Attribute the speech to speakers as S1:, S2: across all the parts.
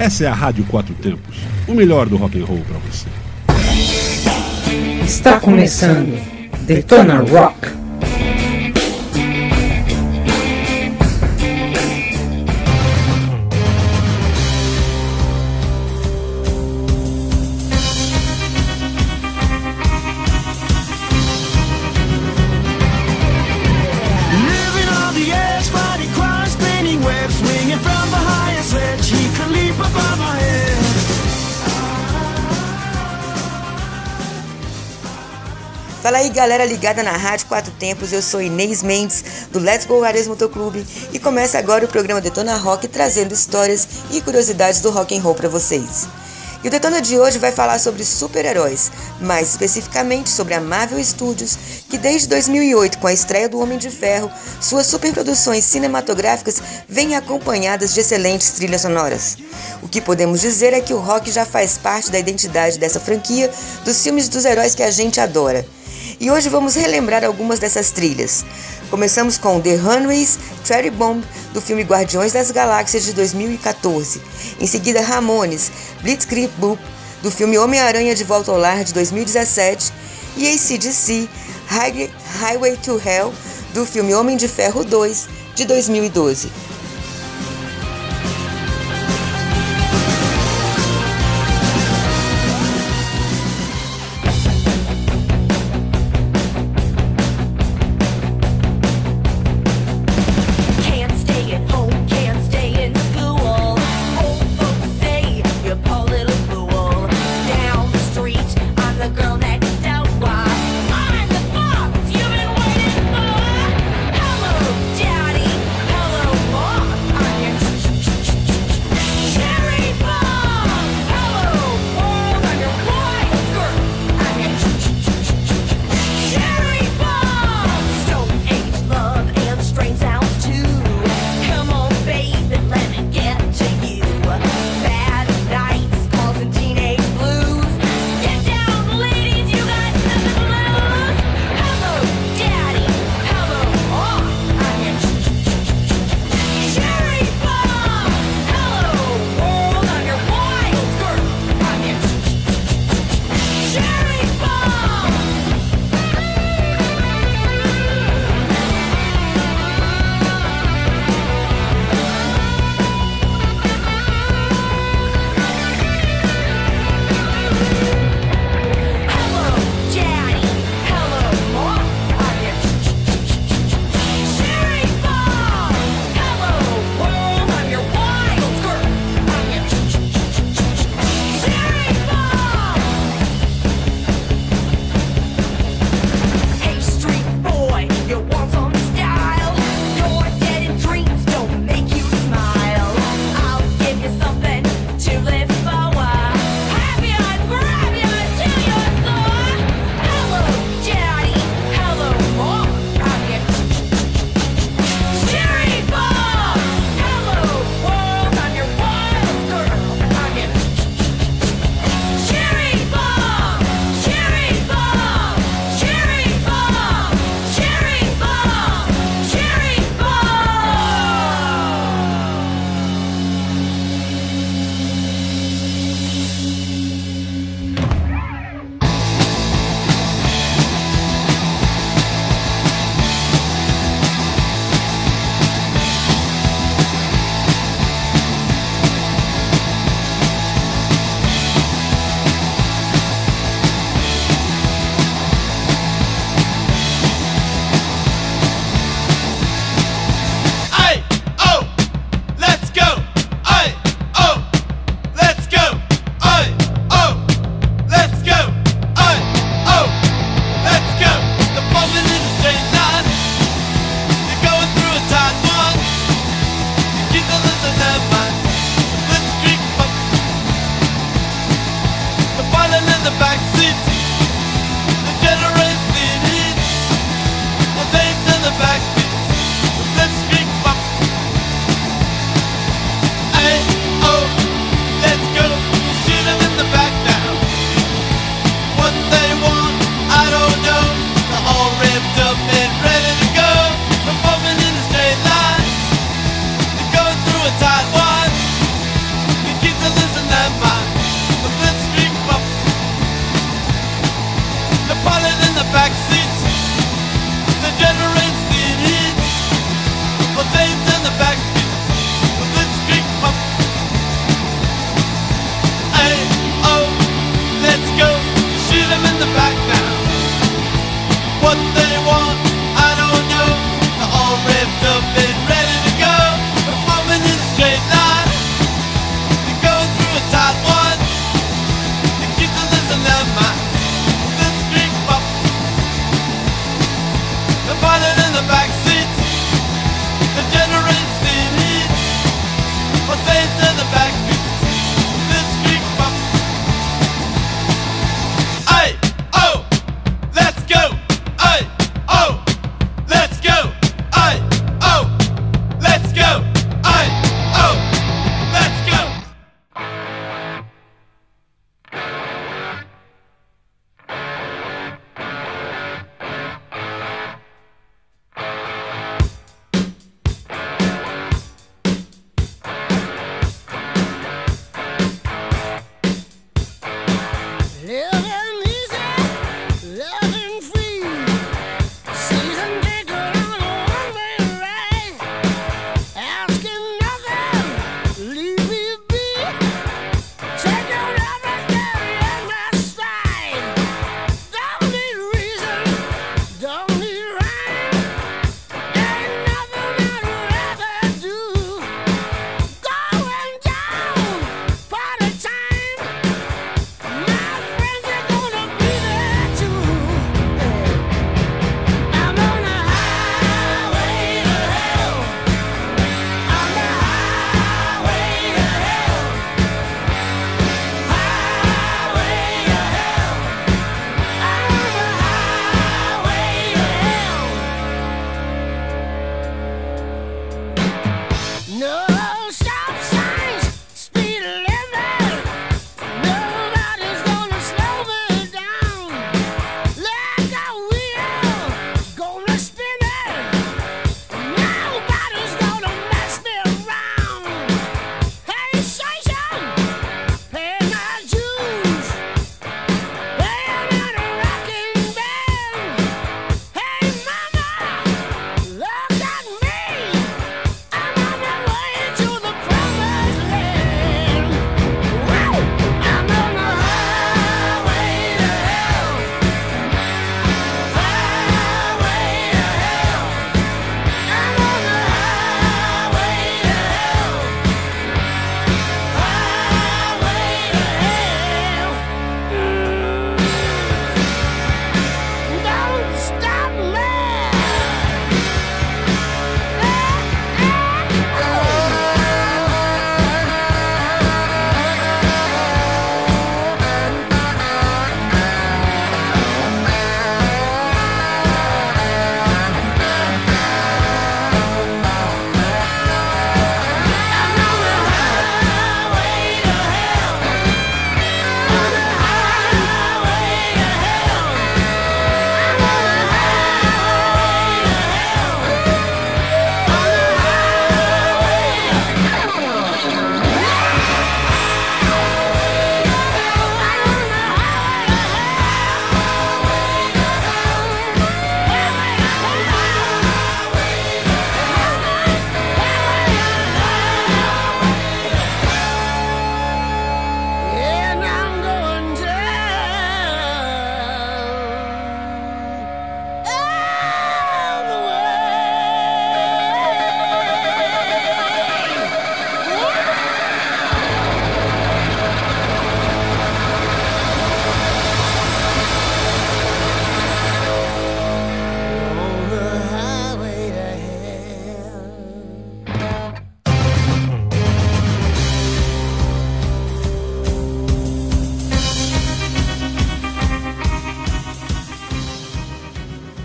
S1: Essa é a Rádio Quatro Tempos, o melhor do rock and roll para você.
S2: Está começando Detona Rock.
S3: Galera ligada na Rádio Quatro Tempos, eu sou Inês Mendes do Let's Go Ares Motoclube e começa agora o programa Detona Rock trazendo histórias e curiosidades do rock and roll para vocês. E o Detona de hoje vai falar sobre super-heróis, mais especificamente sobre a Marvel Studios, que desde 2008, com a estreia do Homem de Ferro, suas superproduções cinematográficas vêm acompanhadas de excelentes trilhas sonoras. O que podemos dizer é que o rock já faz parte da identidade dessa franquia dos filmes dos heróis que a gente adora. E hoje vamos relembrar algumas dessas trilhas. Começamos com The Runways Cherry Bomb do filme Guardiões das Galáxias de 2014. Em seguida, Ramones Blitzkrieg Boop do filme Homem-Aranha de Volta ao Lar de 2017 e ACDC High- Highway to Hell do filme Homem de Ferro 2 de 2012.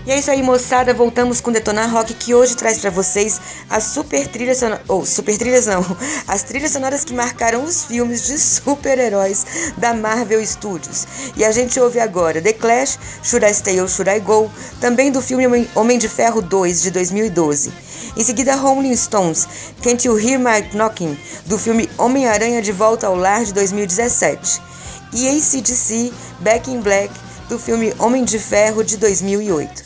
S3: E é isso aí, moçada. Voltamos com Detonar Rock que hoje traz para vocês as super trilhas sonoras. Ou, oh, super trilhas não. As trilhas sonoras que marcaram os filmes de super-heróis da Marvel Studios. E a gente ouve agora The Clash, Should I Stay or Should I Go? Também do filme Homem de Ferro 2 de 2012. Em seguida, Rolling Stones, Can't You Hear My Knocking? Do filme Homem-Aranha de Volta ao Lar de 2017. E ACDC, Back in Black, do filme Homem de Ferro de 2008.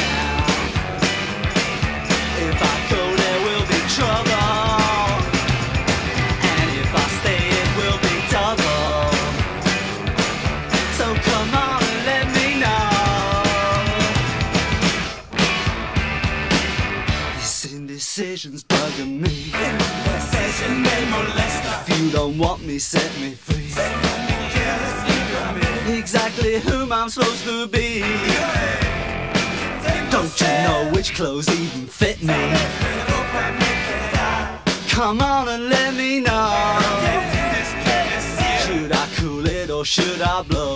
S4: This indecision's bugging me. If you don't want me, set me free. Exactly whom I'm supposed to be. Don't you know which clothes even fit me? Come on and let me know. Should I cool it or should I blow?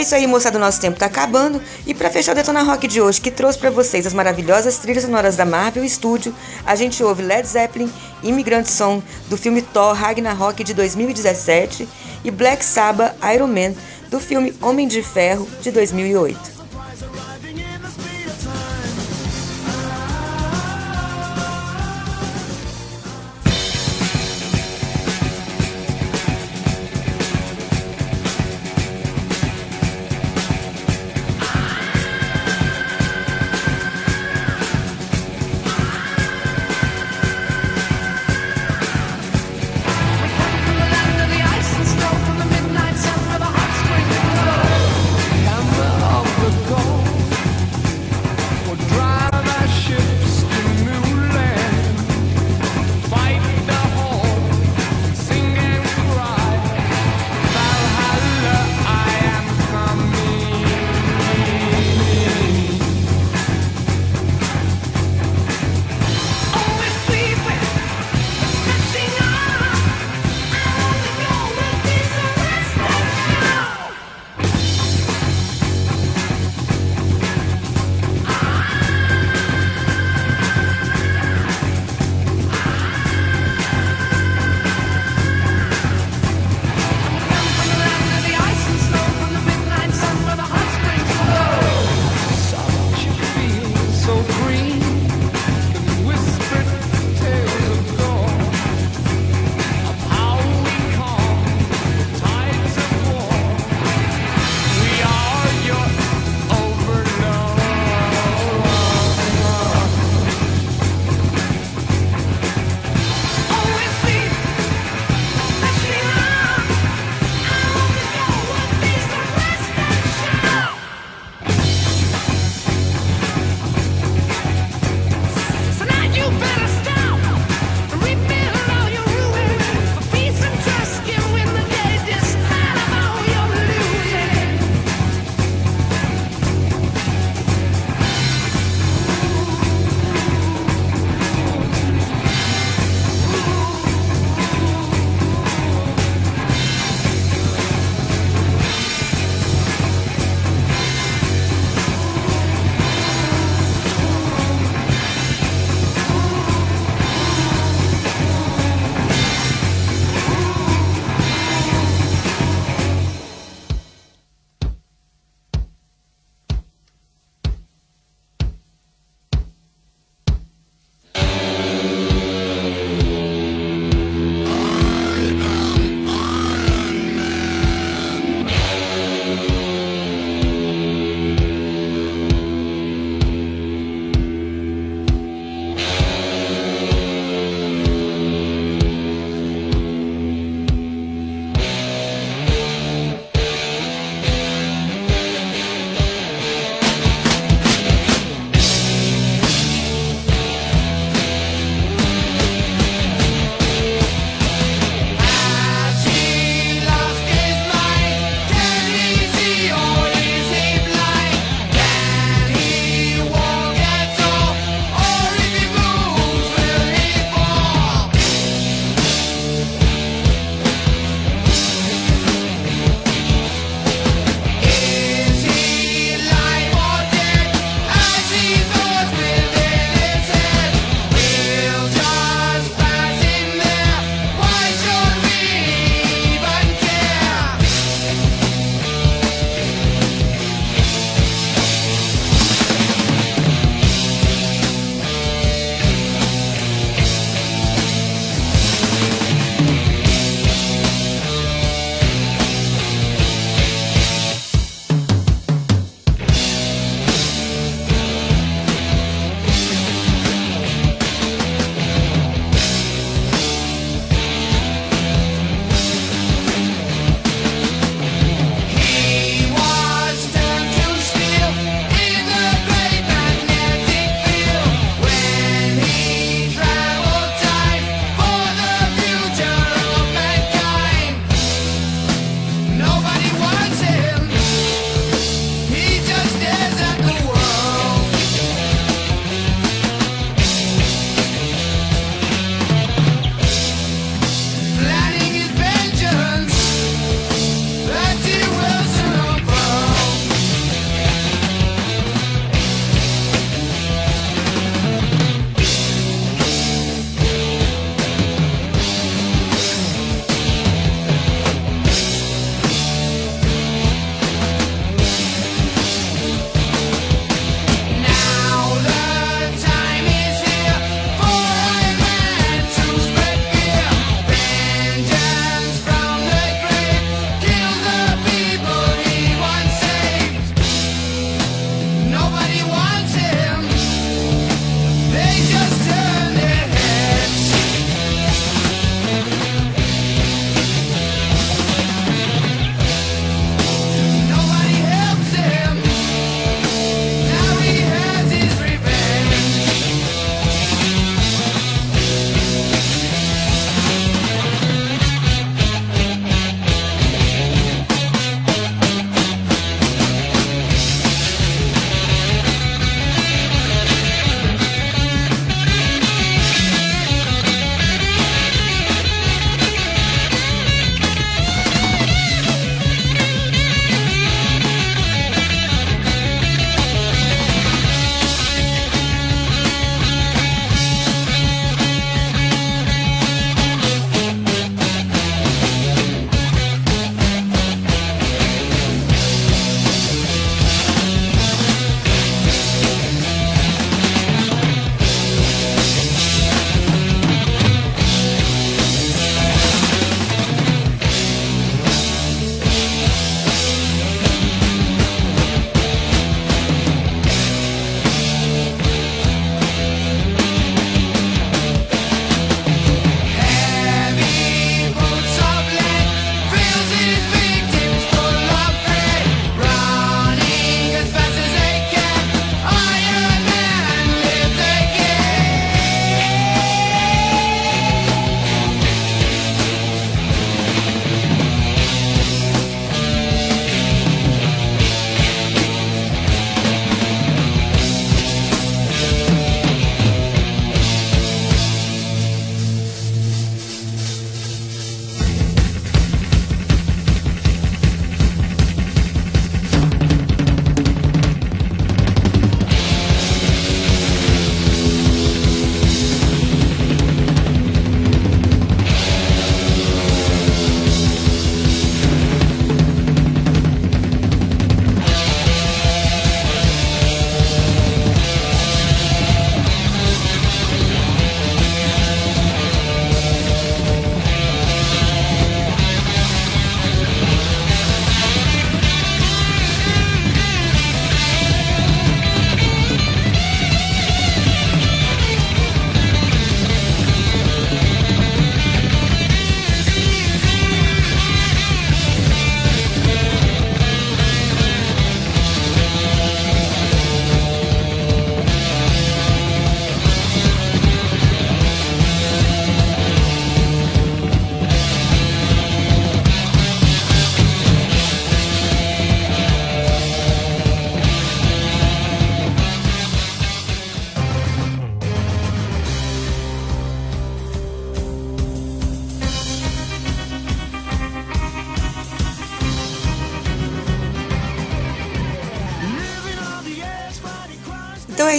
S3: É isso aí, moçada, o nosso tempo tá acabando. E pra fechar o Detona Rock de hoje, que trouxe pra vocês as maravilhosas trilhas sonoras da Marvel Studio, a gente ouve Led Zeppelin, Immigrant Song, do filme Thor Ragnarok de 2017, e Black Sabbath Iron Man, do filme Homem de Ferro de 2008.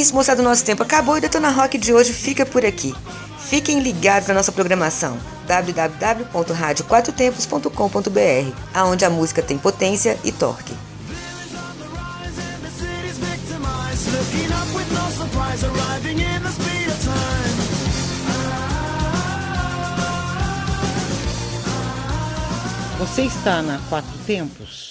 S3: Isso, moçada, o nosso tempo acabou e o Detona Rock de hoje fica por aqui. Fiquem ligados na nossa programação www.radioquatrotempos.com.br, aonde a música tem potência e torque.
S2: Você está na Quatro Tempos?